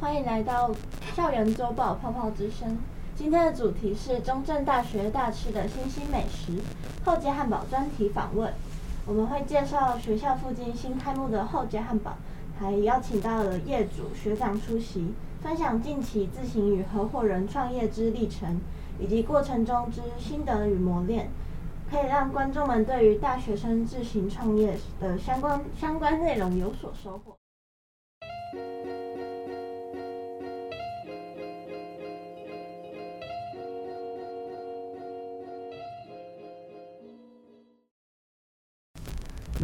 欢迎来到校园周报泡泡之声。今天的主题是中正大学大吃的新兴美食——厚街汉堡专题访问。我们会介绍学校附近新开幕的厚街汉堡，还邀请到了业主学长出席，分享近期自行与合伙人创业之历程，以及过程中之心得与磨练，可以让观众们对于大学生自行创业的相关相关内容有所收获。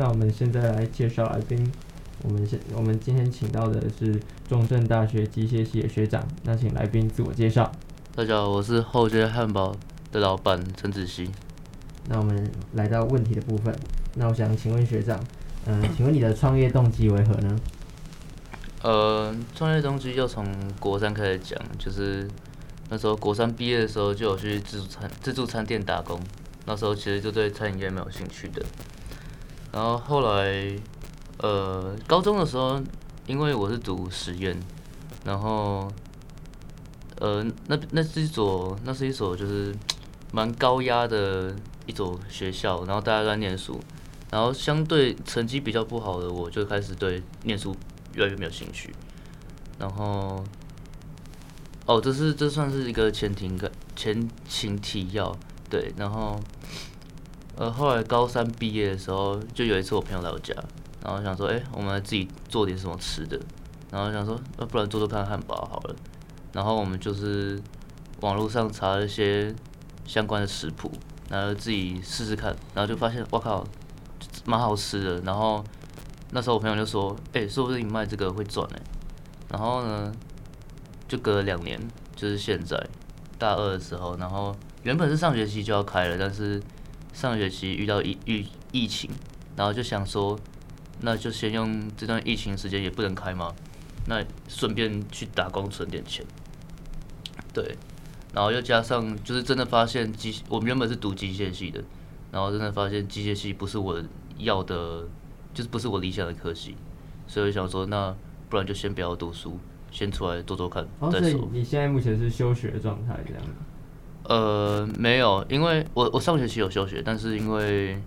那我们现在来介绍来宾。我们现我们今天请到的是中正大学机械系的学长。那请来宾自我介绍。大家好，我是后街汉堡的老板陈子熙。那我们来到问题的部分。那我想请问学长，嗯、呃，请问你的创业动机为何呢？呃，创业动机要从国三开始讲，就是那时候国三毕业的时候就有去自助餐自助餐店打工，那时候其实就对餐饮业蛮有兴趣的。然后后来，呃，高中的时候，因为我是读实验，然后，呃，那那是一所，那是一所就是蛮高压的一所学校，然后大家都在念书，然后相对成绩比较不好的我，就开始对念书越来越没有兴趣，然后，哦，这是这算是一个前庭个前情提要，对，然后。呃，后来高三毕业的时候，就有一次我朋友来我家，然后想说，哎、我们来自己做点什么吃的，然后想说，那不然做做看汉堡好了。然后我们就是网络上查了一些相关的食谱，然后自己试试看，然后就发现，哇靠，蛮好吃的。然后那时候我朋友就说，哎、欸，说不定你卖这个会赚哎。然后呢，就隔了两年，就是现在大二的时候，然后原本是上学期就要开了，但是。上学期遇到疫疫疫情，然后就想说，那就先用这段疫情时间也不能开嘛，那顺便去打工存点钱。对，然后又加上就是真的发现机，我们原本是读机械系的，然后真的发现机械系不是我要的，就是不是我理想的科系，所以我想说，那不然就先不要读书，先出来做做看再说。哦，你现在目前是休学状态这样？呃，没有，因为我我上学期有休学，但是因为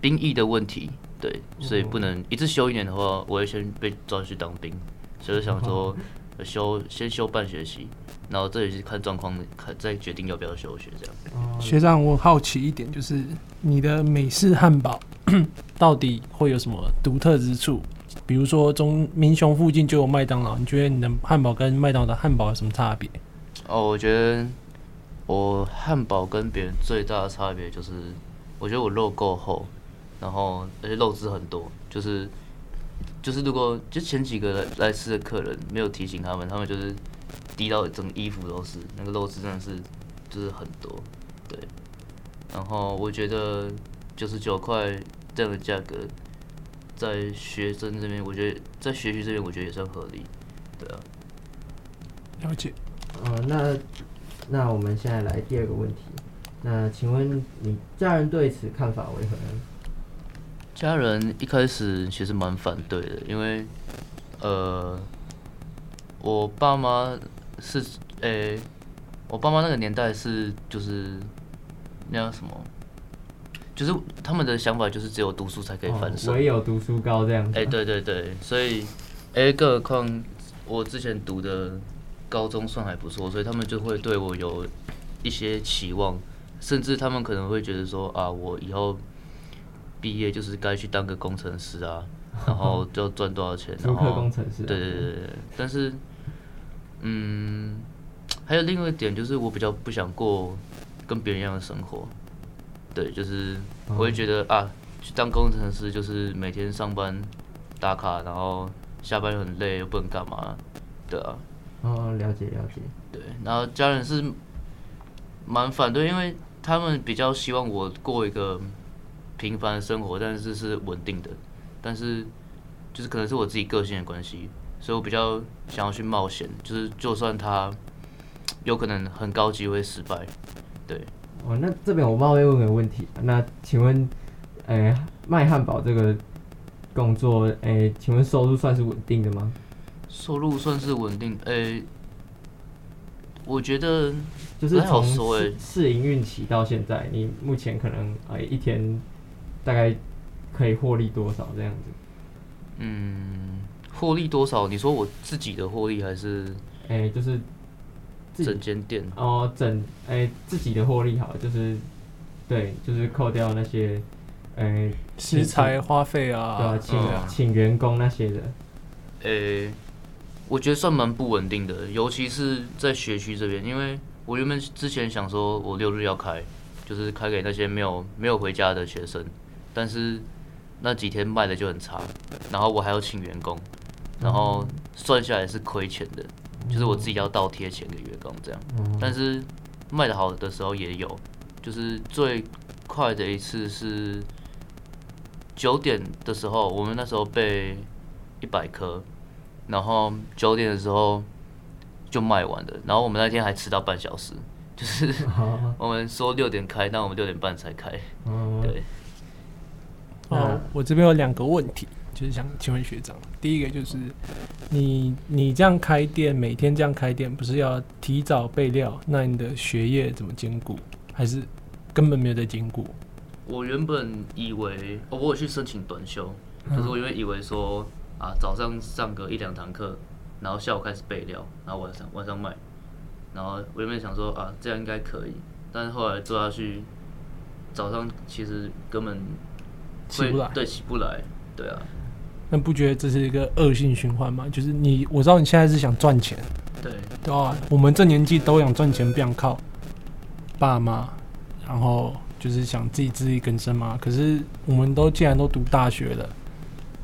兵役的问题，对，所以不能一次休一年的话，我会先被抓去当兵，所以想说休先休半学期，然后这也是看状况，看再决定要不要休学这样。学长，我好奇一点，就是你的美式汉堡 到底会有什么独特之处？比如说，中民雄附近就有麦当劳，你觉得你的汉堡跟麦当劳的汉堡有什么差别？哦，我觉得我汉堡跟别人最大的差别就是，我觉得我肉够厚，然后而且肉质很多，就是就是如果就前几个来来吃的客人没有提醒他们，他们就是滴到整衣服都是，那个肉质真的是就是很多，对。然后我觉得九十九块这样的价格，在学生这边，我觉得在学习这边，我觉得也算合理，对啊。了解。呃，那那我们现在来第二个问题。那请问你家人对此看法为何呢？家人一开始其实蛮反对的，因为呃，我爸妈是诶、欸，我爸妈那个年代是就是那叫什么，就是他们的想法就是只有读书才可以翻身，唯有读书高这样子。哎、欸，对对对，所以哎，更何况我之前读的。高中算还不错，所以他们就会对我有一些期望，甚至他们可能会觉得说啊，我以后毕业就是该去当个工程师啊，然后就要赚多少钱，然后工程师，对对对对。但是，嗯，还有另外一点就是，我比较不想过跟别人一样的生活，对，就是我会觉得啊，去当工程师就是每天上班打卡，然后下班又很累，又不能干嘛，对啊。哦，了解了解。对，然后家人是蛮反对，因为他们比较希望我过一个平凡的生活，但是是稳定的。但是就是可能是我自己个性的关系，所以我比较想要去冒险，就是就算他有可能很高级会失败。对。哦，那这边我冒昧问个问题，那请问，哎、欸，卖汉堡这个工作，哎、欸，请问收入算是稳定的吗？收入算是稳定，诶、欸，我觉得就是从试试营运期到现在，你目前可能哎一天大概可以获利多少这样子？嗯，获利多少？你说我自己的获利还是？诶、欸，就是整间店哦，整诶、欸、自己的获利好，就是对，就是扣掉那些哎、欸、食材花费啊，对啊，请、嗯、请员工那些的。诶、欸，我觉得算蛮不稳定的，尤其是在学区这边，因为我原本之前想说我六日要开，就是开给那些没有没有回家的学生，但是。那几天卖的就很差，然后我还要请员工，然后算下来是亏钱的，就是我自己要倒贴钱给员工这样。但是卖的好的时候也有，就是最快的一次是九点的时候，我们那时候备一百颗，然后九点的时候就卖完了，然后我们那天还迟到半小时，就是 我们说六点开，但我们六点半才开，对。哦，我这边有两个问题，就是想请问学长。第一个就是，你你这样开店，每天这样开店，不是要提早备料？那你的学业怎么兼顾？还是根本没有在兼顾？我原本以为，哦，我有去申请短休，可是我原本以为说，啊，早上上个一两堂课，然后下午开始备料，然后晚上晚上卖，然后我原本想说，啊，这样应该可以，但是后来做下去，早上其实根本。起不来，对，起不来，对啊。那不觉得这是一个恶性循环吗？就是你，我知道你现在是想赚钱，对，对啊。我们这年纪都想赚钱，不想靠爸妈，然后就是想自己自力更生嘛。可是我们都既然都读大学了，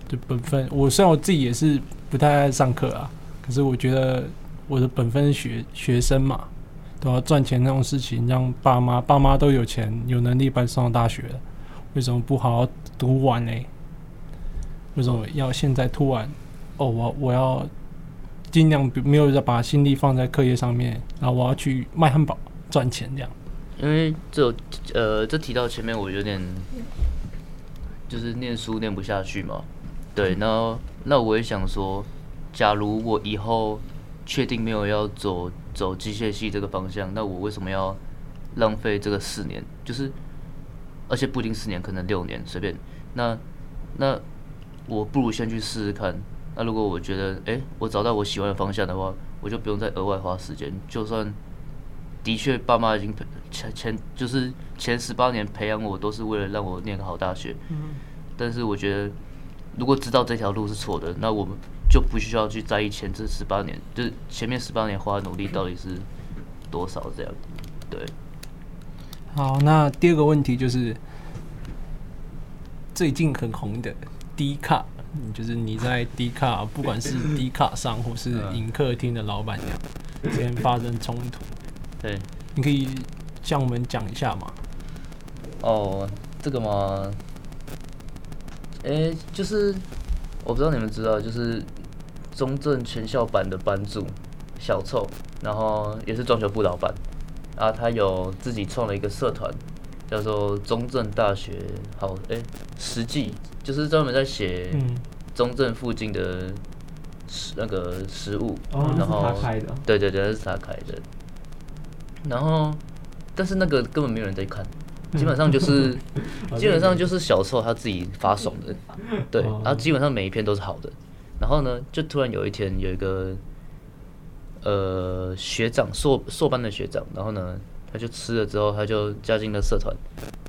就本分。我虽然我自己也是不太爱上课啊，可是我觉得我的本分是学学生嘛，都要赚钱那种事情，让爸妈爸妈都有钱有能力把你上大学，为什么不好好？读完呢？为什么要现在突然？哦，我我要尽量没有把心力放在课业上面，然后我要去卖汉堡赚钱这样。因为这呃，这提到前面我有点就是念书念不下去嘛。对，那那我也想说，假如我以后确定没有要走走机械系这个方向，那我为什么要浪费这个四年？就是。而且不一定四年，可能六年，随便。那那我不如先去试试看。那如果我觉得，哎、欸，我找到我喜欢的方向的话，我就不用再额外花时间。就算的确爸妈已经培前前就是前十八年培养我，都是为了让我念个好大学。嗯。但是我觉得，如果知道这条路是错的，那我们就不需要去在意前这十八年，就是前面十八年花的努力到底是多少这样。对。好，那第二个问题就是最近很红的 D 卡，就是你在 D 卡，不管是 D 卡上或是影客厅的老板娘之间发生冲突，对，你可以向我们讲一下吗？哦，这个吗？哎、欸，就是我不知道你们知道，就是中正全校版的版主小臭，然后也是装修部老板。啊，他有自己创了一个社团，叫做中正大学好哎，实际就是专门在写中正附近的食那个食物，哦、然后对对对，那是他开的。然后，但是那个根本没有人在看，基本上就是基本上就是小时候他自己发爽的，对，然后基本上每一篇都是好的。然后呢，就突然有一天有一个。呃，学长硕硕班的学长，然后呢，他就吃了之后，他就加进了社团，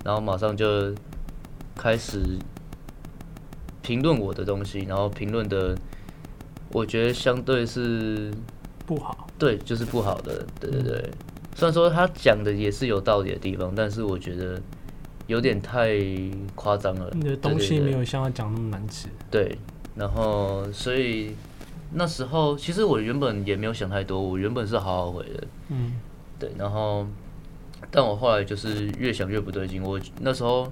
然后马上就开始评论我的东西，然后评论的，我觉得相对是不好，对，就是不好的，对对对。虽然说他讲的也是有道理的地方，但是我觉得有点太夸张了。你的东西没有像他讲那么难吃。对，然后所以。那时候其实我原本也没有想太多，我原本是好好回的，嗯，对，然后，但我后来就是越想越不对劲，我那时候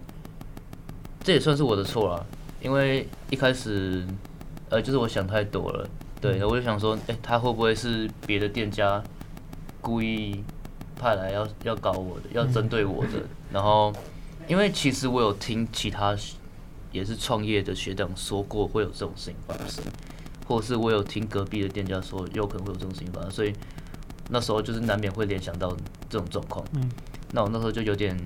这也算是我的错啦，因为一开始，呃，就是我想太多了，对，我就想说，哎，他会不会是别的店家故意派来要要搞我的，要针对我的？然后，因为其实我有听其他也是创业的学长说过会有这种事情发生。或者是我有听隔壁的店家说有可能会有这种事情发生，所以那时候就是难免会联想到这种状况。嗯，那我那时候就有点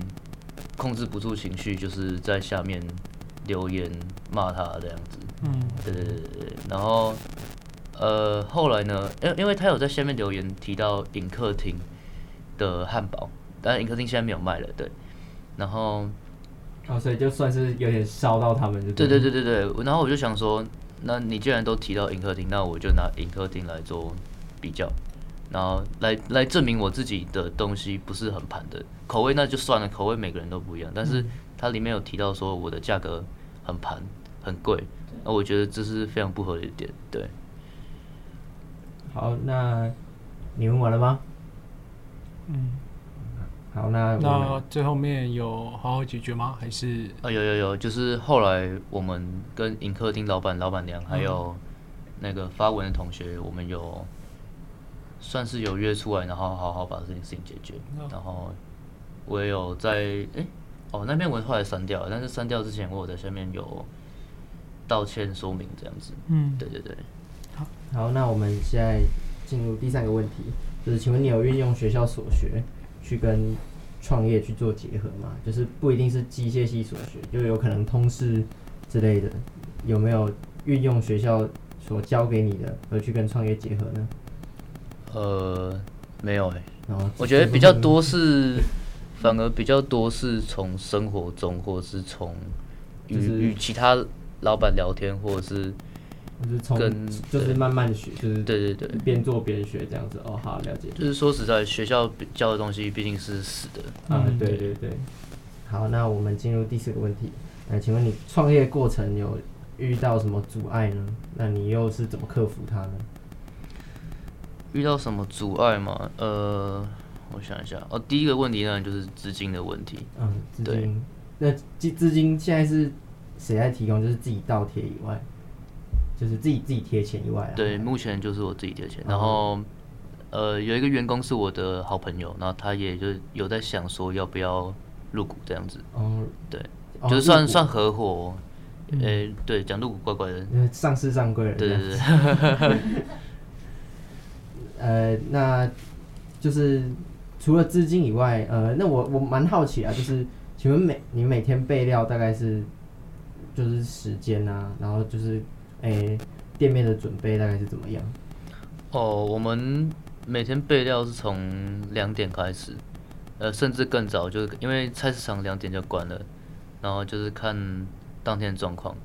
控制不住情绪，就是在下面留言骂他这样子。嗯，对对对对，然后呃后来呢，因因为他有在下面留言提到影客厅的汉堡，但是饮客厅现在没有卖了，对。然后哦，所以就算是有点烧到他们就对，对对对对对，然后我就想说，那你既然都提到饮客厅，那我就拿饮客厅来做比较，然后来来证明我自己的东西不是很盘的口味，那就算了，口味每个人都不一样，但是它里面有提到说我的价格很盘很贵，那我觉得这是非常不合理的点，对。好，那你问完了吗？嗯。好，那那最后面有好好解决吗？还是啊，有有有，就是后来我们跟迎客厅老板、老板娘还有那个发文的同学，我们有算是有约出来，然后好好把这件事情解决。然后我也有在哎、欸、哦，那篇文后来删掉了，但是删掉之前我有在下面有道歉说明这样子。嗯，对对对。好，好，那我们现在进入第三个问题，就是请问你有运用学校所学？去跟创业去做结合吗，就是不一定是机械系所学，就有可能通识之类的，有没有运用学校所教给你的，而去跟创业结合呢？呃，没有哎、欸。哦，我觉得比较多是，反而比较多是从生活中，或者是从与与其他老板聊天，或者是。就是从就是慢慢学，就是对对对，边做边学这样子哦，好了解。就是说实在，学校教的东西毕竟是死的。啊，对对对。好，那我们进入第四个问题。那请问你创业过程有遇到什么阻碍呢？那你又是怎么克服它呢？遇到什么阻碍吗？呃，我想一下。哦，第一个问题呢，就是资金的问题。嗯，资金。那资资金现在是谁在提供？就是自己倒贴以外。就是自己自己贴钱以外，对，目前就是我自己贴钱。然后，呃，有一个员工是我的好朋友，然后他也就有在想说要不要入股这样子。哦，对，就是算算合伙。诶，对，讲入股怪怪的。上市上柜了。对对对。呃，那就是除了资金以外，呃，那我我蛮好奇啊，就是请问每你每天备料大概是就是时间啊，然后就是。诶、店面的准备大概是怎么样？哦，我们每天备料是从两点开始，呃，甚至更早，就是因为菜市场两点就关了，然后就是看当天的状况，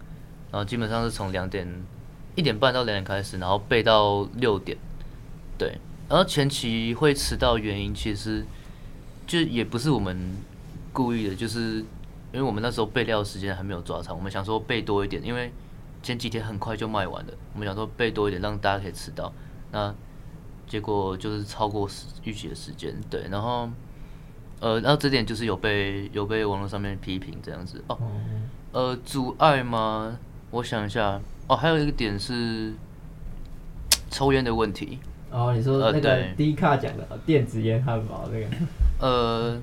然后基本上是从两点一点半到两点开始，然后备到六点，对，然后前期会迟到原因其实就也不是我们故意的，就是因为我们那时候备料时间还没有抓长，我们想说备多一点，因为。前几天很快就卖完了，我们想说备多一点，让大家可以吃到。那结果就是超过预期的时间，对。然后，呃，然后这点就是有被有被网络上面批评这样子哦。呃，阻碍吗？我想一下。哦，还有一个点是抽烟的问题。哦，你说那个 D 卡讲的电子烟汉堡那个？呃。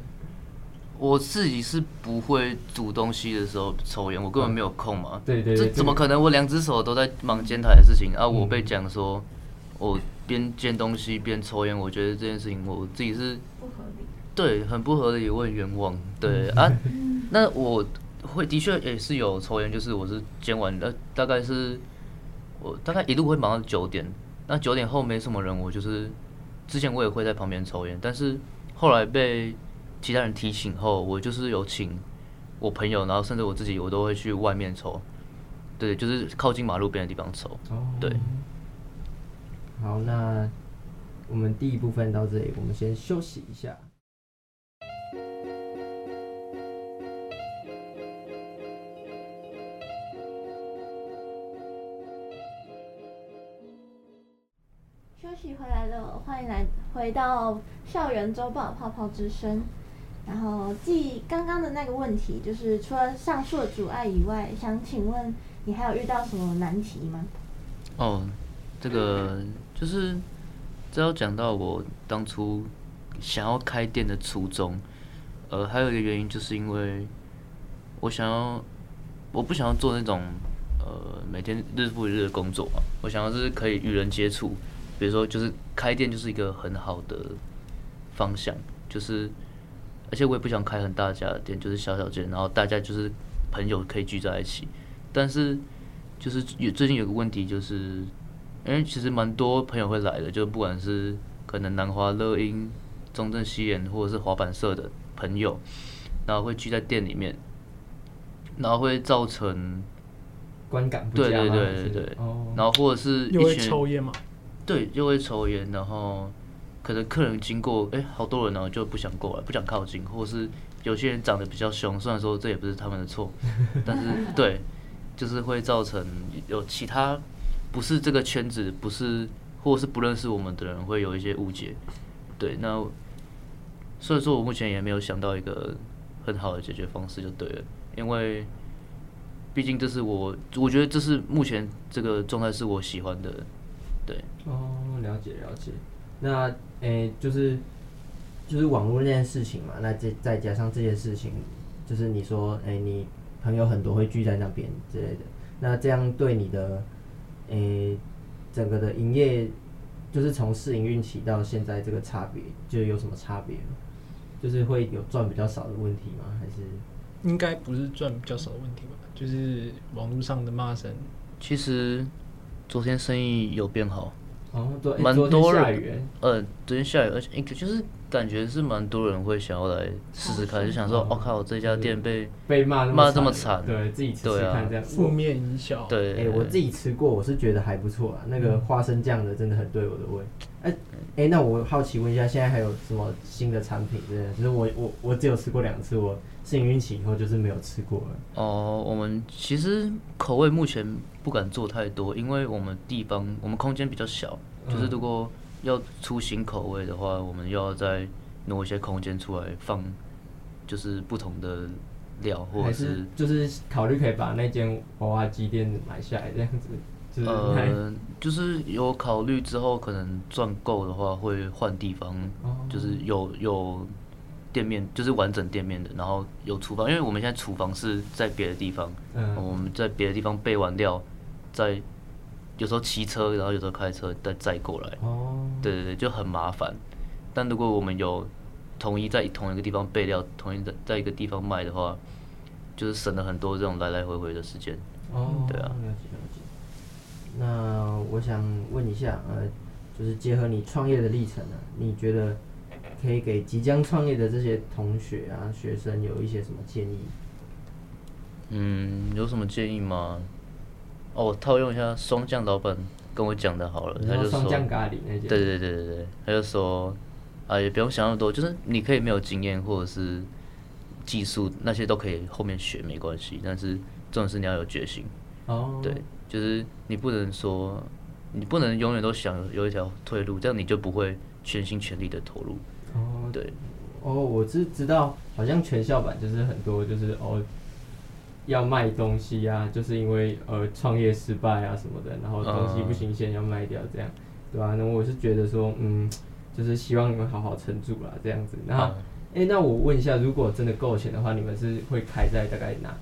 我自己是不会煮东西的时候抽烟，我根本没有空嘛。嗯、对对，对，这怎么可能？我两只手都在忙煎台的事情啊！我被讲说，我边煎东西边抽烟，我觉得这件事情我自己是不合理。对，很不合理，我很冤枉。对啊，那我会的确也是有抽烟，就是我是煎完呃，大概是我大概一路会忙到九点，那九点后没什么人，我就是之前我也会在旁边抽烟，但是后来被。其他人提醒后，我就是有请我朋友，然后甚至我自己，我都会去外面抽，对，就是靠近马路边的地方抽。哦，对。好，那我们第一部分到这里，我们先休息一下。休息回来了，欢迎来回到校园周报泡泡之声。然后，继刚刚的那个问题，就是除了上述的阻碍以外，想请问你还有遇到什么难题吗？哦，这个就是这要讲到我当初想要开店的初衷。呃，还有一个原因，就是因为我想要，我不想要做那种呃每天日复一日的工作嘛，我想要是可以与人接触，比如说就是开店就是一个很好的方向，就是而且我也不想开很大家的店，就是小小间，然后大家就是朋友可以聚在一起，但是就是有最近有个问题就是，因为其实蛮多朋友会来的，就不管是可能南华乐音、中正西研或者是滑板社的朋友，然后会聚在店里面。然后会造成观感不佳，对对对对对，然后或者是一群抽烟嘛，对，又会抽烟，然后可能客人经过，哎，好多人呢就不想过来，不想靠近，或是有些人长得比较凶，虽然说这也不是他们的错，但是对，就是会造成有其他不是这个圈子，不是或是不认识我们的人会有一些误解，对，那所以说我目前也没有想到一个很好的解决方式，就对了。因为，毕竟这是我，我觉得这是目前这个状态是我喜欢的，对。哦，了解了解。那诶、欸，就是就是网络那件事情嘛，那再再加上这件事情，就是你说诶、欸，你朋友很多会聚在那边之类的，那这样对你的诶、欸、整个的营业，就是从试营运起到现在这个差别，就有什么差别？就是会有赚比较少的问题吗？还是？应该不是赚比较少的问题吧，就是网络上的骂声。其实昨天生意有变好，哦，对，蛮多人。呃，昨天下雨，而且就是感觉是蛮多人会想要来试试看，就想说，我、哦、靠，我这家店被被骂骂这么惨，对自己吃吃看这样，负面影响。对，哎、欸，我自己吃过，我是觉得还不错啊。那个花生酱的真的很对我的胃。哎、欸、哎，那我好奇问一下，现在还有什么新的产品？对，就是我我我只有吃过两次，我。试营运起以后就是没有吃过了。哦，我们其实口味目前不敢做太多，因为我们地方我们空间比较小，就是如果要出新口味的话，我们又要再挪一些空间出来放，就是不同的料，或者是，是就是考虑可以把那间娃娃机店买下来这样子。就是、呃，就是有考虑之后可能赚够的话会换地方，哦、就是有有。店面就是完整店面的，然后有厨房，因为我们现在厨房是在别的地方，嗯，我们在别的地方备完料，再有时候骑车，然后有时候开车再载过来，哦，对对对，就很麻烦。但如果我们有统一在同一个地方备料，统一在在一个地方卖的话，就是省了很多这种来来回回的时间。哦，对啊，了解了解。那我想问一下，呃，就是结合你创业的历程呢，你觉得？可以给即将创业的这些同学啊、学生有一些什么建议？嗯，有什么建议吗？哦，我套用一下霜降老板跟我讲的好了，他就说，对对对对对，他就说，啊，也不用想那么多，就是你可以没有经验或者是技术那些都可以后面学没关系，但是重点是你要有决心。哦，对，就是你不能说，你不能永远都想有一条退路，这样你就不会全心全力的投入。哦，对，哦，我是知道，好像全校版就是很多就是哦，要卖东西啊，就是因为呃创业失败啊什么的，然后东西不新鲜要卖掉这样，对吧、啊？那我是觉得说，嗯，就是希望你们好好撑住啦，这样子。然后，哎、嗯，那我问一下，如果真的够钱的话，你们是会开在大概哪？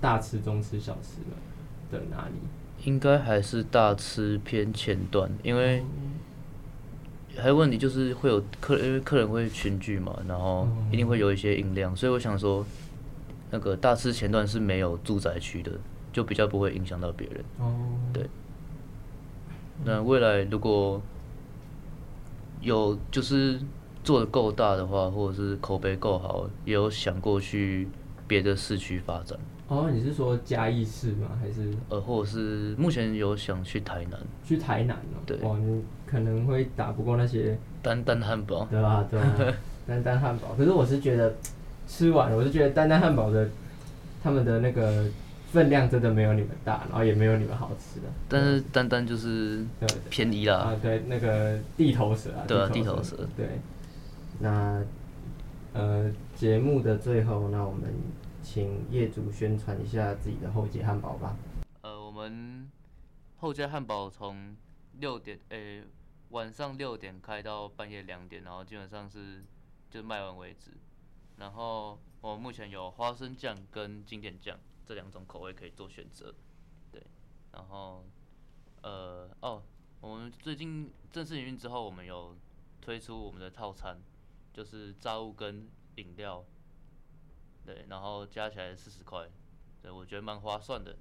大吃、中吃、小吃的哪里？应该还是大吃偏前段，因为。还有问题就是会有客，因为客人会群聚嘛，然后一定会有一些音量，所以我想说，那个大吃前段是没有住宅区的，就比较不会影响到别人。哦，对。那未来如果有就是做的够大的话，或者是口碑够好，也有想过去别的市区发展。哦，你是说嘉义市吗？还是呃，或者是目前有想去台南？去台南哦。对。可能会打不过那些丹丹汉堡。对吧？对吧？丹丹汉堡。可是我是觉得吃完了，我是觉得丹丹汉堡的他们的那个分量真的没有你们大，然后也没有你们好吃的。但是丹丹就是便宜了。啊，对，那个地头蛇啊。对啊，地头蛇。对。那呃，节目的最后，那我们。请业主宣传一下自己的后街汉堡吧。呃，我们后街汉堡从六点，诶、欸，晚上六点开到半夜两点，然后基本上是就卖完为止。然后我们目前有花生酱跟经典酱这两种口味可以做选择。对，然后呃哦，我们最近正式营运之后，我们有推出我们的套餐，就是炸物跟饮料，对，然后加起来四十块，对，我觉得蛮划算的，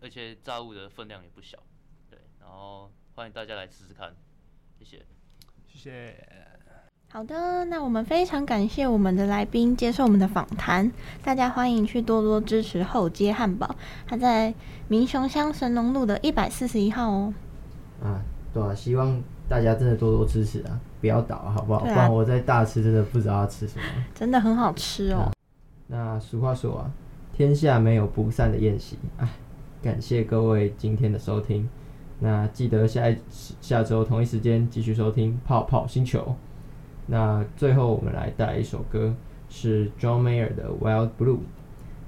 而且炸物的分量也不小，对，然后欢迎大家来试试看，谢谢，谢谢。好的，那我们非常感谢我们的来宾接受我们的访谈，大家欢迎去多多支持后街汉堡，它在民雄乡神农路的一百四十一号哦。啊，对啊，希望大家真的多多支持啊，不要倒，好不好？啊、不然我在大吃真的不知道要吃什么。真的很好吃哦。那俗话说啊，天下没有不散的宴席。哎，感谢各位今天的收听，那记得下一下周同一时间继续收听泡泡星球。那最后我们来带一首歌，是 John Mayer 的《Wild Blue》。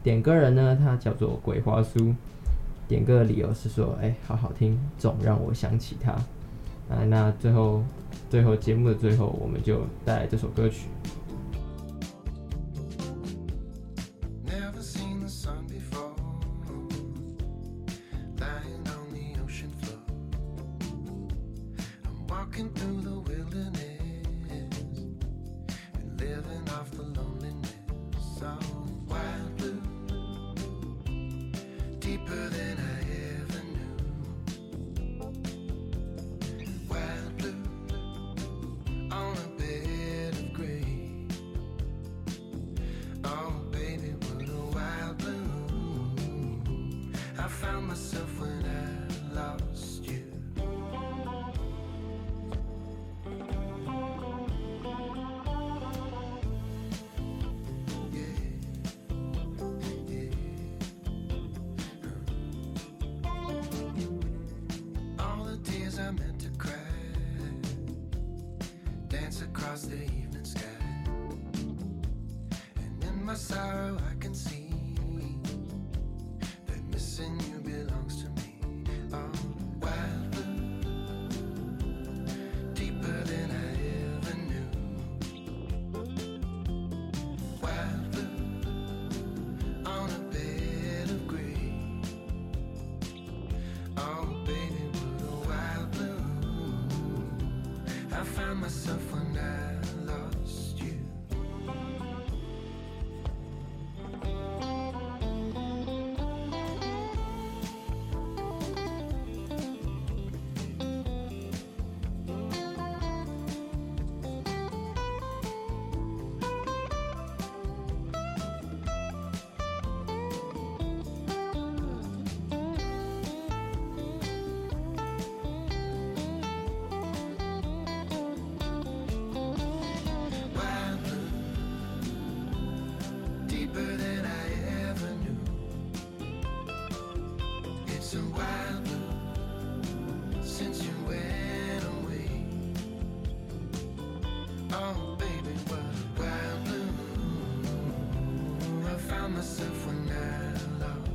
点歌人呢，他叫做鬼花酥。点歌的理由是说，哎、好好听，总让我想起他。啊，那最后，最后节目的最后，我们就带来这首歌曲。the evening sky. And in my sorrow, I myself when I love